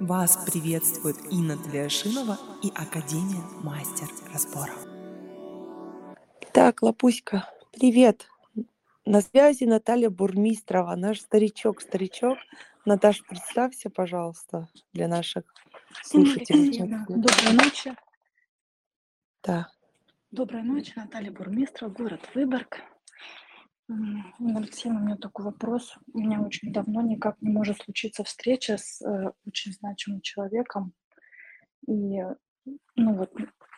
Вас приветствует Инна Тлешинова и Академия Мастер Разборов. Так, Лапуська, привет. На связи Наталья Бурмистрова, наш старичок, старичок. Наташа, представься, пожалуйста, для наших слушателей. Доброй ночи. Да. Доброй ночи, Наталья Бурмистрова, город Выборг. Алексеевна, у меня такой вопрос. У меня очень давно никак не может случиться встреча с э, очень значимым человеком. И, ну вот,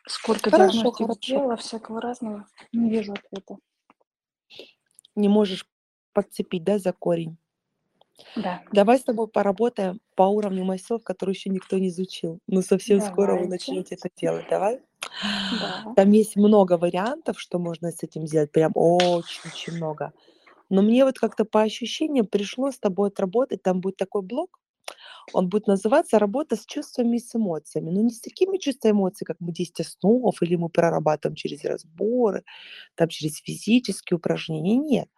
сколько Хорошо, диагностик хорошо. сделала, всякого разного, не вижу ответа. Не можешь подцепить, да, за корень. Да, Давай с тобой поработаем по уровню масел, который еще никто не изучил. Но совсем скоро вы давайте. начнете это делать. Давай. Да. Там есть много вариантов, что можно с этим сделать. Прям очень-очень много. Но мне вот как-то по ощущениям пришло с тобой отработать. Там будет такой блок. Он будет называться «Работа с чувствами и с эмоциями». Но не с такими чувствами эмоций, как мы 10 основ, или мы прорабатываем через разборы, там через физические упражнения. Нет.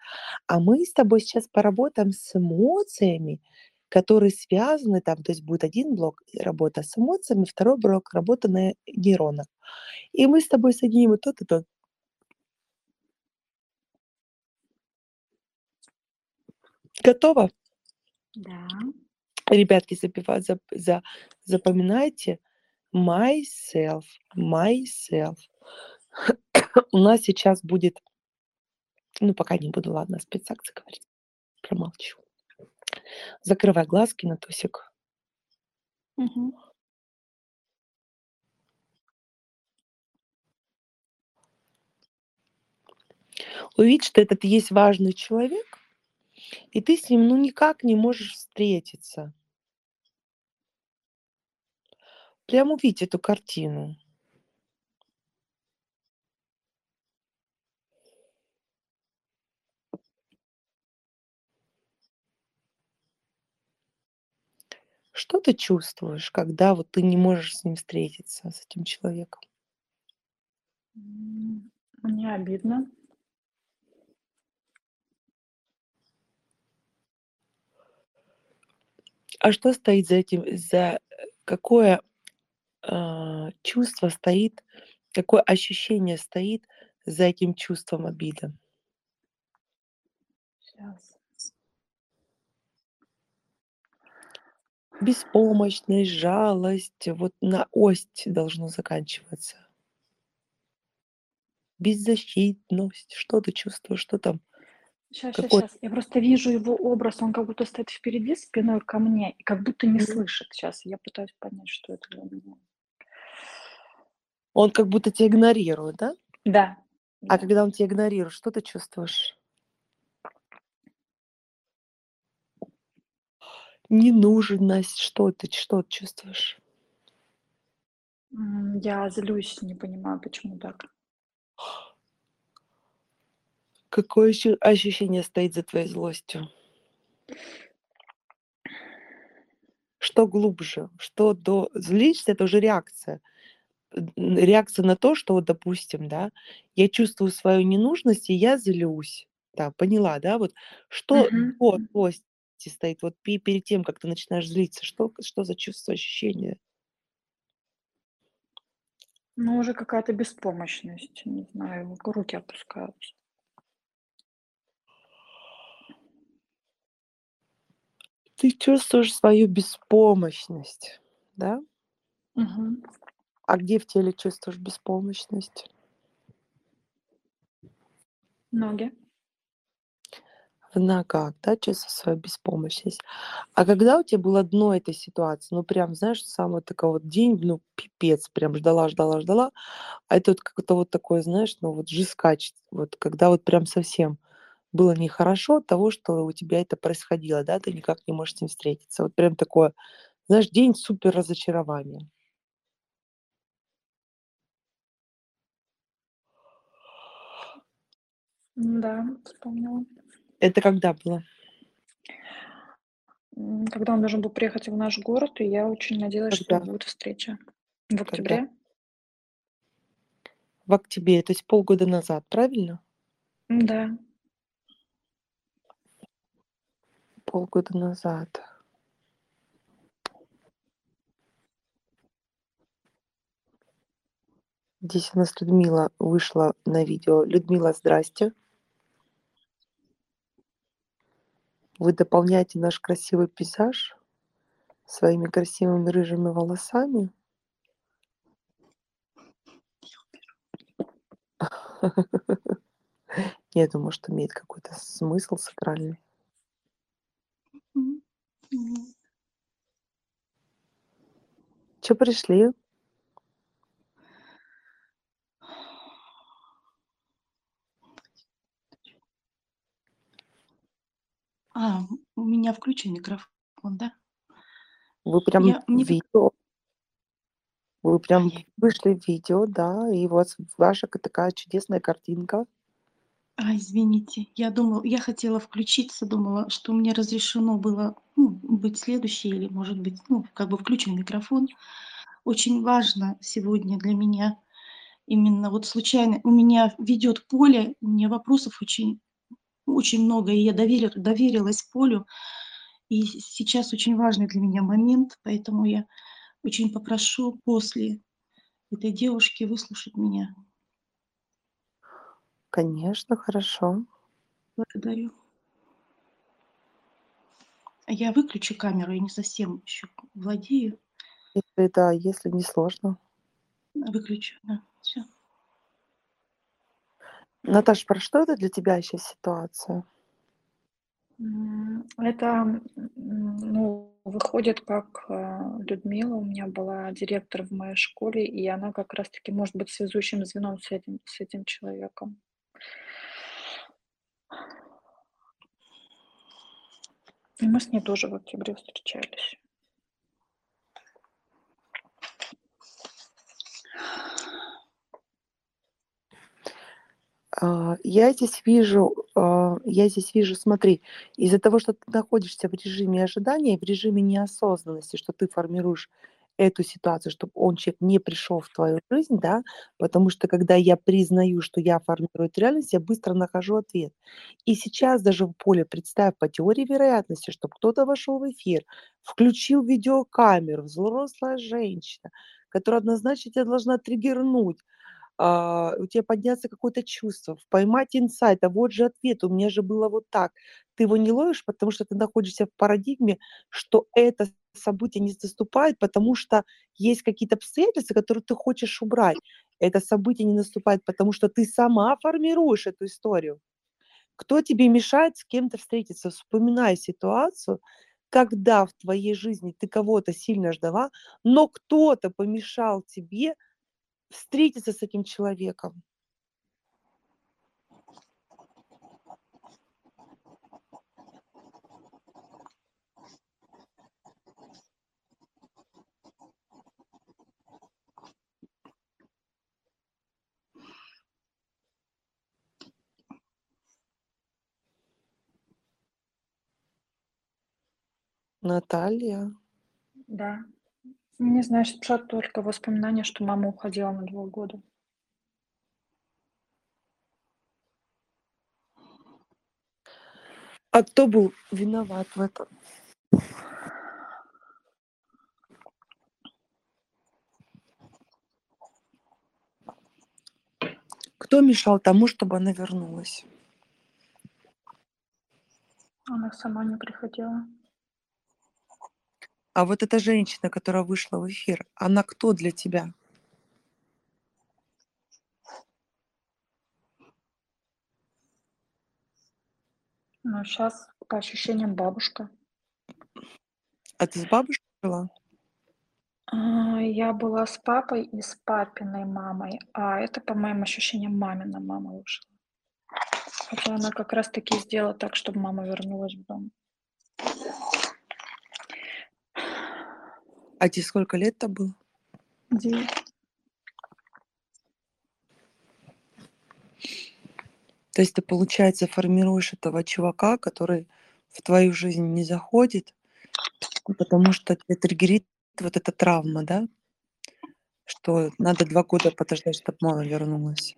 А мы с тобой сейчас поработаем с эмоциями, которые связаны, там, то есть будет один блок работа с эмоциями, второй блок работа на нейронах. И мы с тобой соединим и тот, и тот. Готово? Да. Ребятки, запива- зап- за- запоминайте myself, myself. У нас сейчас будет, ну пока не буду, ладно, спецакции говорить, промолчу. Закрывай глазки на тусик. Мгм. Увидь, что этот есть важный человек, и ты с ним ну никак не можешь встретиться. Прям увидь эту картину. Что ты чувствуешь, когда вот ты не можешь с ним встретиться, с этим человеком? Мне обидно. А что стоит за этим, за э, какое а, чувство стоит, какое ощущение стоит за этим чувством обиды? Сейчас. Беспомощность, жалость, вот на ость должно заканчиваться. Беззащитность, что ты чувствуешь, что там? Сейчас, сейчас, сейчас. Я просто вижу его образ, он как будто стоит впереди, спиной ко мне, и как будто не слышит. Сейчас я пытаюсь понять, что это для меня. Он как будто тебя игнорирует, да? Да, А да. когда он тебя игнорирует, что ты чувствуешь? Ненужность, что ты, что ты чувствуешь? Я злюсь, не понимаю, почему так. Какое ощу- ощущение стоит за твоей злостью? Что глубже? Что до... Злишься, это уже реакция. Реакция на то, что, вот, допустим, да, я чувствую свою ненужность, и я злюсь. Да, поняла, да? Вот что до злости стоит, вот пе- перед тем, как ты начинаешь злиться, что, что за чувство, ощущение? Ну, уже какая-то беспомощность, не знаю, руки опускаются. Ты чувствуешь свою беспомощность, да? Мгм. А где в теле чувствуешь беспомощность? Ноги. В ногах, да, чувствуешь свою беспомощность. А когда у тебя было дно этой ситуации, ну прям, знаешь, самый такой вот день, ну пипец, прям ждала, ждала, ждала, а это вот как-то вот такое, знаешь, ну вот жескач, вот когда вот прям совсем было нехорошо от того, что у тебя это происходило, да, ты никак не можешь с ним встретиться. Вот прям такое, знаешь, день супер разочарования. Да, вспомнила. Это когда было? Когда он должен был приехать в наш город, и я очень надеялась, что Когда? будет встреча. В Когда? октябре? В октябре, то есть полгода назад, правильно? Да. полгода назад. Здесь у нас Людмила вышла на видео. Людмила, здрасте. Вы дополняете наш красивый пейзаж своими красивыми рыжими волосами. Я думаю, что имеет какой-то смысл сакральный. Мгм. Чё пришли? А, у меня включен микрофон, да? Вы прям Я мне пок видео Вы прям я вышли в видео, да, и у вас ваша к такая чудесная картинка. А, извините, я думала я хотела включиться, думала, что мне разрешено было, ну, быть следующей или, может быть, ну, как бы включен микрофон. Очень важно сегодня для меня именно вот случайно у меня ведёт поле, у меня вопросов очень очень много, и я доверя доверилась полю. И сейчас очень важный для меня момент, поэтому я очень попрошу после этой девушки выслушать меня. Конечно, хорошо. Благодарю. Я выключу камеру, я не совсем ещё владею. Если да, если не сложно. Выключу, да, всё. Наташ, про что это для тебя сейчас ситуация? Это, ну, выходит, как, а, Людмила у меня была директор в моей школе, и она как раз таки может быть связующим звеном с этим с этим человеком. И мы с ней тоже в октябре встречались. А, я здесь вижу, а, я здесь вижу, смотри, из-за того, что ты находишься в режиме ожидания, в режиме неосознанности, что ты формируешь эту ситуацию, чтоб он, человек, не пришёл в твою жизнь, да. Потому что, когда я признаю, что я формирую эту реальность, я быстро нахожу ответ. И сейчас даже в поле представь по теории вероятности, чтоб кто-то вошёл в эфир, включил видеокамеру, взрослая женщина, которая однозначно тебя должна триггернуть, а, у тебя подняться какое-то чувство, поймать инсайт: "А вот же ответ, у меня же было вот так". Ты его не ловишь, потому что ты находишься в парадигме, что это событие не наступает, потому что есть какие-то обстоятельства, которые ты хочешь убрать. Это событие не наступает, потому что ты сама формируешь эту историю. Кто тебе мешает с кем-то встретиться? Вспоминай ситуацию, когда в твоей жизни ты кого-то сильно ждала, но кто-то помешал тебе встретиться с этим человеком. Наталья. Да. Мне, знаешь, мешают только воспоминания, что мама уходила на 2 года. А кто был виноват в этом? Кто мешал тому, чтобы она вернулась? Она сама не приходила. А вот эта женщина, которая вышла в эфир, она кто для тебя? Ну, щас, по ощущениям, бабушка. А ты с бабушкой жила? А, я была с папой и с папиной мамой, а это, по моим ощущениям, мамина мама вышла. Хотя она как раз таки сделала так, чтобы мама вернулась в дом. А те сколько лет-то было? 9. То есть ты, получается, формируешь этого чувака, который в твою жизнь не заходит, потому что тебя триггерит вот эта травма, да? Что надо 2 года подождать, чтоб мама вернулась.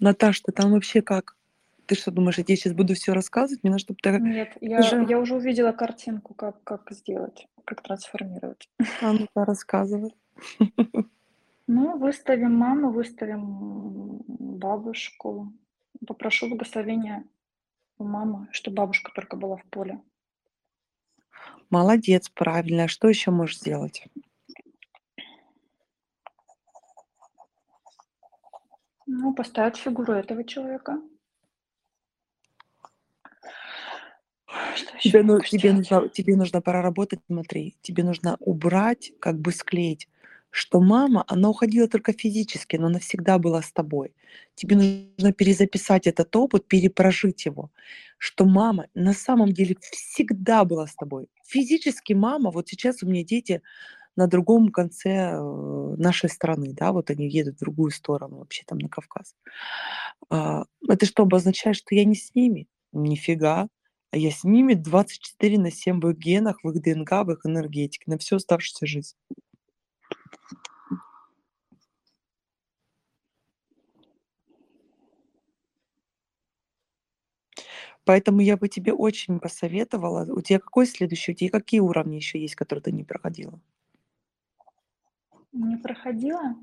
Наташ, ты там вообще как? Ты что думаешь, я тебе сейчас буду все рассказывать? Мне надо, чтобы ты Нет, я, даже... я уже увидела картинку, как, как сделать, как трансформировать. А ну-ка, рассказывай. Ну, выставим маму, выставим бабушку. Попрошу благословения у мамы, чтобы бабушка только была в поле. Молодец, правильно. А Что еще можешь сделать? Ну, поставить фигуру этого человека. Что еще Тебе, ну, тебе, нужно, тебе нужно проработать, смотри, тебе нужно убрать, как бы склеить, что мама, она уходила только физически, но она всегда была с тобой. Тебе нужно перезаписать этот опыт, перепрожить его, что мама на самом деле всегда была с тобой. Физически мама, вот сейчас у меня дети на другом конце э, нашей страны, да, вот они едут в другую сторону, вообще там на Кавказ. А, Это что обозначает, что я не с ними? Нифига. А я с ними 24 на 7 в их генах, в их ДНК, в их энергетике, на всю оставшуюся жизнь. Поэтому я бы тебе очень посоветовала. У тебя какой следующий? У тебя какие уровни еще есть, которые ты не проходила? Не проходила?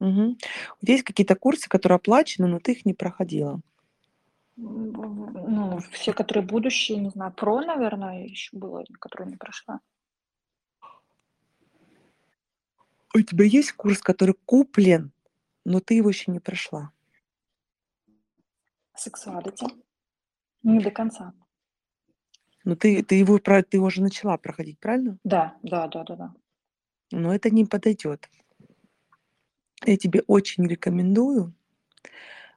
Мгм. У тебя есть какие-то курсы, которые оплачены, но ты их не проходила. Ну, все, которые будущие, не знаю, про, наверное, еще было, которые не прошла. У тебя есть курс, который куплен, но ты его еще не прошла. Сексуалити. Не до конца. Но ты, ты его ты его уже начала проходить, правильно? Да, да, да, да, да. Но это не подойдет. Я тебе очень рекомендую.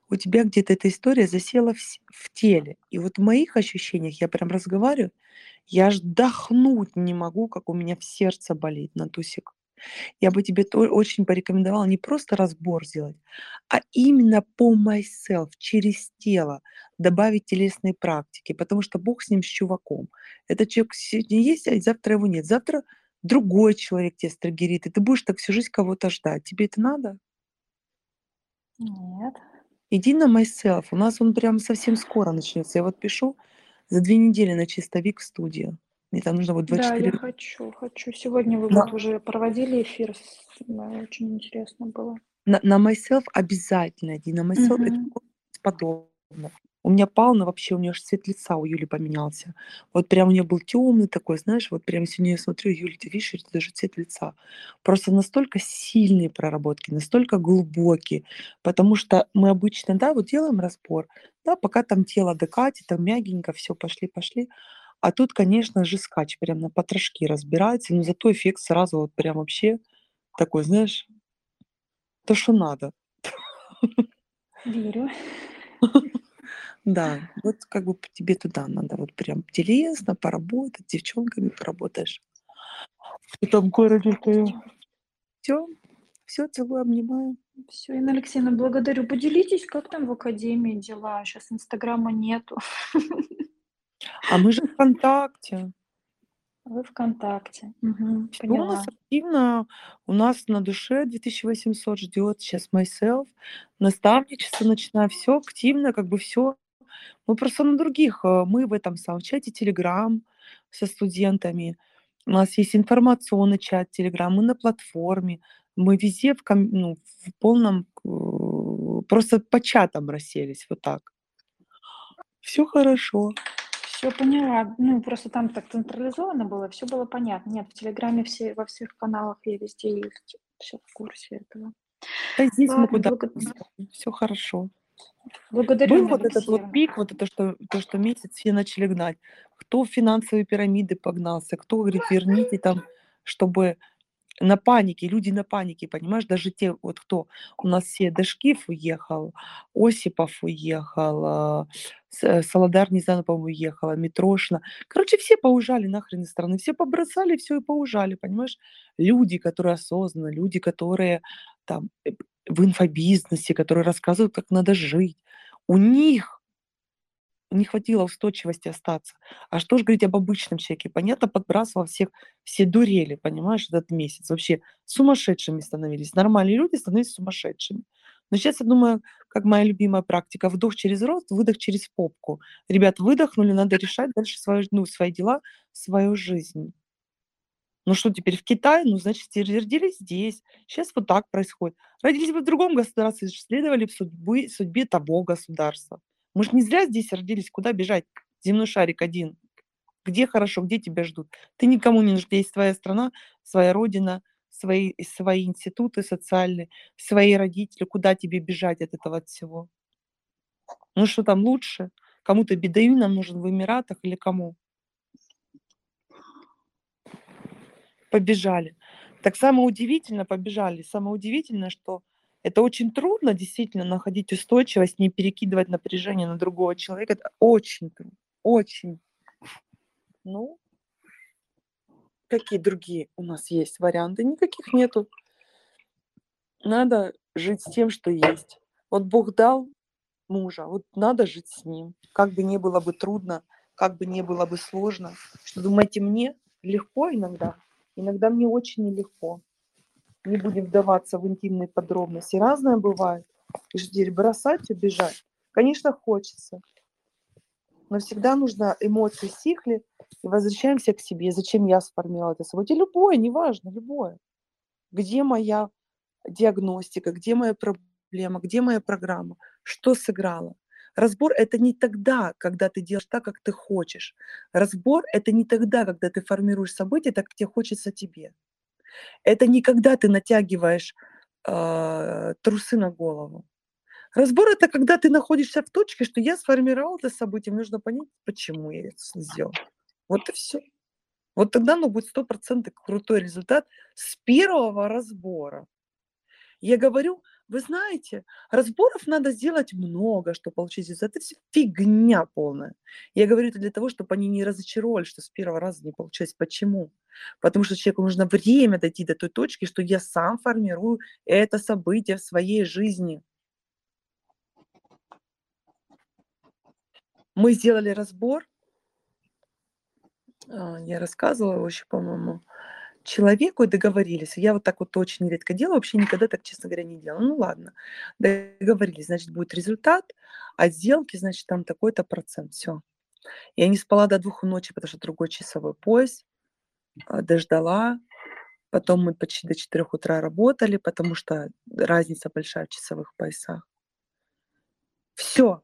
У тебя где-то эта история засела в, в теле. И вот в моих ощущениях, я прям разговариваю, я аж дохнуть не могу, как у меня в сердце болит на тусик. Я бы тебе то- очень порекомендовала не просто разбор сделать, а именно по myself, через тело, добавить телесные практики, потому что Бог с ним, с чуваком. Этот человек сегодня есть, а завтра его нет. Завтра другой человек тебя стригерит, и ты будешь так всю жизнь кого-то ждать. Тебе это надо? Нет. Иди на myself. У нас он прям совсем скоро начнется. Я вот пишу за две недели на чистовик в студию. Мне там нужно вот Да, 24 я хочу, хочу. Сегодня вы На- вот уже проводили эфир, да, очень интересно было. на, на myself обязательно иди. На myself это Мгм. У меня Павловна вообще, у нее аж цвет лица у Юли поменялся. Вот прям у нее был темный такой, знаешь, вот прям сегодня я смотрю, Юля, ты видишь, это даже цвет лица. Просто настолько сильные проработки, настолько глубокие, потому что мы обычно, да, вот делаем разбор, да, пока там тело докатит, там мягенько, все, пошли, пошли. А тут, конечно же, скач прям на потрошки разбирается, но зато эффект сразу вот прям вообще такой, знаешь, то, что надо. Верю. Да, вот как бы тебе туда надо, вот прям телесно поработать, с девчонками поработаешь. В этом городе Все, все, целую, обнимаю. Все, Инна Алексеевна, благодарю. Поделитесь, как там в академии дела? Сейчас Инстаграма нету. А мы же ВКонтакте. Вы ВКонтакте. Всё у нас активно, у нас на душе 2800 ждет сейчас myself, наставничество начинаю, все активно, как бы все. Мы просто на других, э, мы в этом самом чате Telegram со студентами, у нас есть информационный чат Telegram, мы на платформе, мы везде в, ком- ну, в полном, э, просто по чатам расселись, вот так. Все хорошо. Все поняла. Ну, просто там так централизовано было, все было понятно. Нет, в Телеграме все, во всех каналах я везде есть. Все в курсе этого. Да здесь мы Ладно, куда благо- все хорошо. Благодарю, Был вот этот вот пик, вот это, что, то, что месяц все начали гнать. Кто в финансовые пирамиды погнался, кто говорит, верните там, чтобы на панике, люди на панике, понимаешь, даже те, вот кто у нас все, Дашкив уехал, Осипов уехал, а, э, Солодар, не знаю, по-моему, уехала, Митрошина. Короче, все поужали нахрен из страны, все побросали, все и поужали, понимаешь? Люди, которые осознанно, люди, которые там э, в инфобизнесе, которые рассказывают, как надо жить. У них не хватило устойчивости остаться. А что ж говорить об обычном человеке? Понятно, подбрасывал всех, все дурели, понимаешь, этот месяц. Вообще сумасшедшими становились. Нормальные люди становились сумасшедшими. Но сейчас я думаю, как моя любимая практика, вдох через рот, выдох через попку. Ребят, выдохнули, надо решать дальше свои, ну, свои дела, свою жизнь. Ну что теперь в Китае? Ну, значит, родились здесь. Сейчас вот так происходит. Родились бы в другом государстве, следовали в судьбы, судьбе того государства. Мы же не зря здесь родились. Куда бежать? Земной шарик один. Где хорошо, где тебя ждут? Ты никому не нужен. Есть твоя страна, своя родина, свои, свои институты социальные, свои родители. Куда тебе бежать от этого от всего? Ну что там лучше? Кому-то бедаю нам нужен в Эмиратах или кому? Побежали. Так самое удивительное, побежали. Самое удивительное, что это очень трудно действительно находить устойчивость, не перекидывать напряжение на другого человека. Это очень трудно. Очень. Ну, какие другие у нас есть варианты? Никаких нету. Надо жить с тем, что есть. Вот Бог дал мужа, вот надо жить с ним. Как бы не было бы трудно, как бы не было бы сложно. Что думаете, мне легко иногда? Иногда мне очень нелегко. Не будем вдаваться в интимные подробности. Разное бывает. И теперь бросать, убежать? Конечно, хочется. Но всегда нужно эмоции стихли и возвращаемся к себе. Зачем я сформировала это событие? Любое, неважно, любое. Где моя диагностика, где моя проблема, где моя программа, что сыграло. Разбор – это не тогда, когда ты делаешь так, как ты хочешь. Разбор – это не тогда, когда ты формируешь события так, как тебе хочется тебе. Это не когда ты натягиваешь э, трусы на голову. Разбор – это когда ты находишься в точке, что я сформировал это событие, нужно понять, почему я это сделал. Вот и все. Вот тогда ну, будет стопроцентный крутой результат с первого разбора. Я говорю, вы знаете, разборов надо сделать много, чтобы получить результат. Это все фигня полная. Я говорю это для того, чтобы они не разочаровали, что с первого раза не получилось. Почему? Потому что человеку нужно время дойти до той точки, что я сам формирую это событие в своей жизни. Мы сделали разбор. А, я рассказывала еще, по-моему, человеку и договорились. Я вот так вот очень редко делаю, вообще никогда так, честно говоря, не делала. Ну ладно, договорились, значит, будет результат, а сделки, значит, там такой-то процент, все. Я не спала до двух ночи, потому что другой часовой пояс, а, дождала, потом мы почти до четырех утра работали, потому что разница большая в часовых поясах. Все,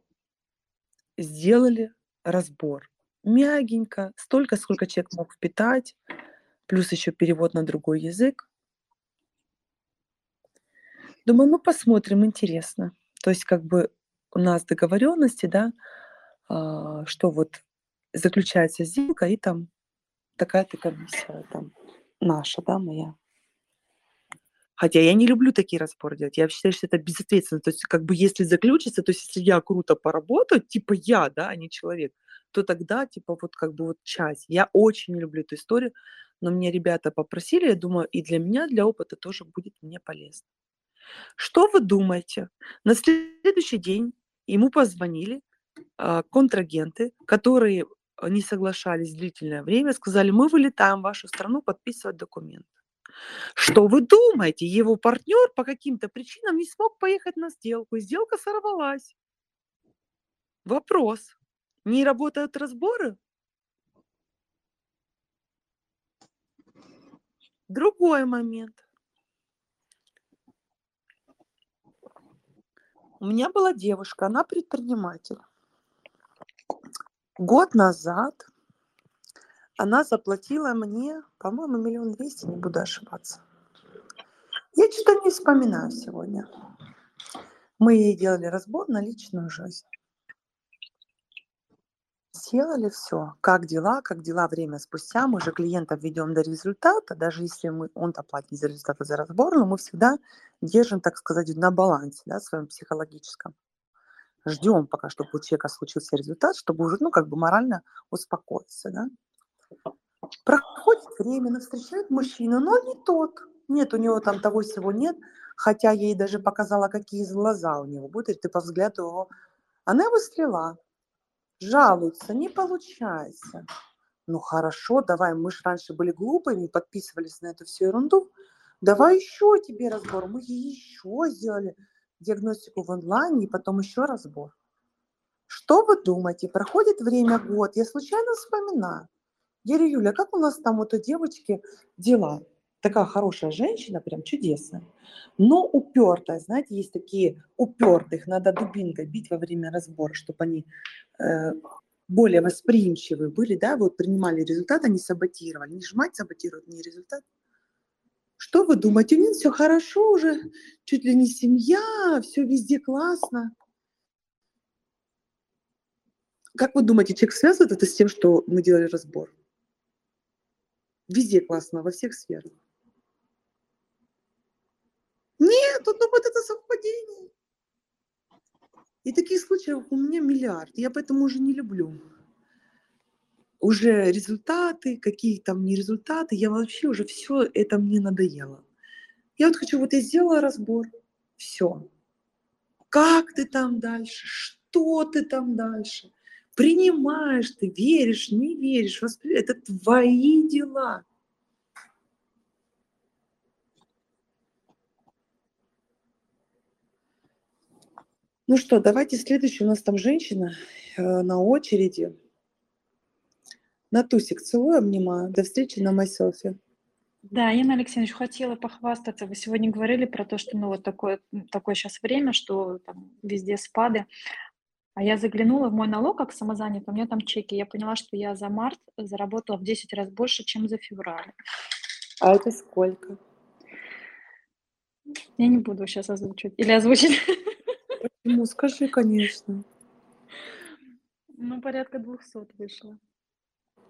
сделали разбор. Мягенько, столько, сколько человек мог впитать, плюс еще перевод на другой язык. Думаю, ну посмотрим, интересно. То есть как бы у нас договоренности, да, а, что вот заключается сделка, и там такая-то комиссия там наша, да, моя. Хотя я не люблю такие разборы делать. Я считаю, что это безответственно. То есть, как бы, если заключится, то есть, если я круто поработаю, типа я, да, а не человек, то тогда, типа, вот как бы вот часть. Я очень люблю эту историю, но мне ребята попросили, я думаю, и для меня, для опыта тоже будет мне полезно. Что вы думаете? На следующий день ему позвонили э, контрагенты, которые не соглашались длительное время, сказали, мы вылетаем в вашу страну подписывать документы. Что вы думаете? Его партнер по каким-то причинам не смог поехать на сделку, сделка сорвалась. Вопрос. Не работают разборы? Другой момент. У меня была девушка, она предприниматель. Год назад она заплатила мне, по-моему, миллион двести, не буду ошибаться. Я что-то не вспоминаю сегодня. Мы ей делали разбор на личную жизнь сделали все. Как дела, как дела время спустя. Мы же клиента ведем до результата, даже если мы, он-то платит не за результат, за разбор, но мы всегда держим, так сказать, на балансе, да, своем психологическом. Ждем пока, чтобы у человека случился результат, чтобы уже, ну, как бы морально успокоиться, да. Проходит время, она встречает мужчину, но не тот. Нет, у него там того всего нет, хотя ей даже показала, какие глаза у него будут, ты по взгляду его... Она его слила, жалуются, не получается. Ну хорошо, давай, мы же раньше были глупыми, подписывались на эту всю ерунду. Давай еще тебе разбор. Мы еще сделали. диагностику в онлайне и потом еще разбор. Что вы думаете? Проходит время, год, я случайно вспоминаю. Я Юля, как у нас там вот у девочки дела? Такая хорошая женщина, прям чудесная, но упертая. Знаете, есть такие упертых, надо дубинкой бить во время разбора, чтобы они более восприимчивые были, да, вот принимали результат, они саботировали. Не жмать саботируют, не результат. Что вы думаете? У них все хорошо уже, чуть ли не семья, все везде классно. Как вы думаете, человек связывает это с тем, что мы делали разбор? Везде классно, во всех сферах. Нет, он думает, это совпадение. И таких случаев у меня миллиард. Я поэтому уже не люблю. Уже результаты, какие там не результаты, я вообще уже все это мне надоело. Я вот хочу, вот я сделала разбор, все. Как ты там дальше? Что ты там дальше? Принимаешь ты, веришь, не веришь, воспри... это твои дела. Ну что, давайте следующий. У нас там женщина э, на очереди. Натусик, целую, обнимаю. До встречи на майселфе. Да, Инна Алексеевич, хотела похвастаться. Вы сегодня говорили про то, что ну вот такое, такое сейчас время, что там везде спады. А я заглянула в мой налог как самозанятый, у меня там чеки. Я поняла, что я за март заработала в 10 раз больше, чем за февраль. А это сколько? Я не буду сейчас озвучивать. Или озвучить. Ну, скажи, конечно. Ну, порядка 200 вышло.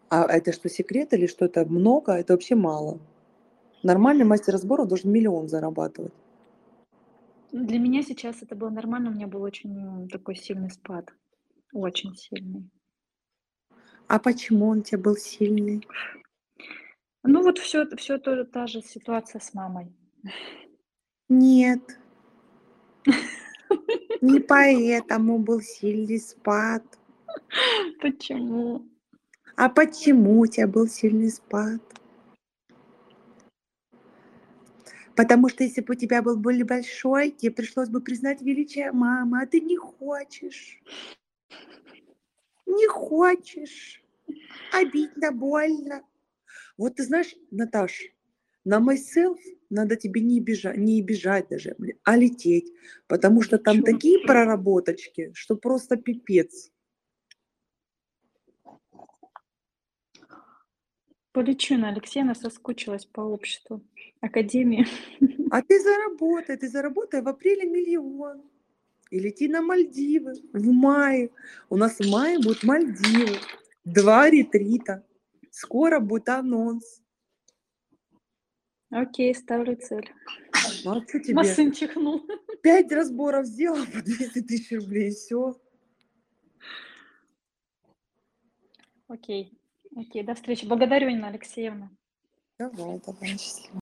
А это что, секрет или что это много? Это вообще мало. Нормальный мастер разбора должен миллион зарабатывать. Для меня сейчас это было нормально, у меня был очень такой сильный спад. Очень сильный. А почему он у тебя был сильный? Ну вот все, все то, та же ситуация с мамой. Нет. Не поэтому был сильный спад. Почему? А почему у тебя был сильный спад? Потому что если бы у тебя был более большой, тебе пришлось бы признать величие мамы, а ты не хочешь. Не хочешь. Обидно, больно. Вот ты знаешь, Наташ, на myself надо тебе не бежать, не бежать даже, а лететь, потому что там Почему? такие проработочки, что просто пипец. Полечина Алексеевна соскучилась по обществу, академии. А ты заработай, ты заработай в апреле миллион. И лети на Мальдивы в мае. У нас в мае будут Мальдивы. Два ретрита. Скоро будет анонс. Окей, ставлю цель. Ну, а тебе? Масын чихнул. Пять разборов сделала по 200 тысяч рублей, все. Окей. Окей, до встречи. Благодарю, Инна Алексеевна. Давай, давай, счастливо.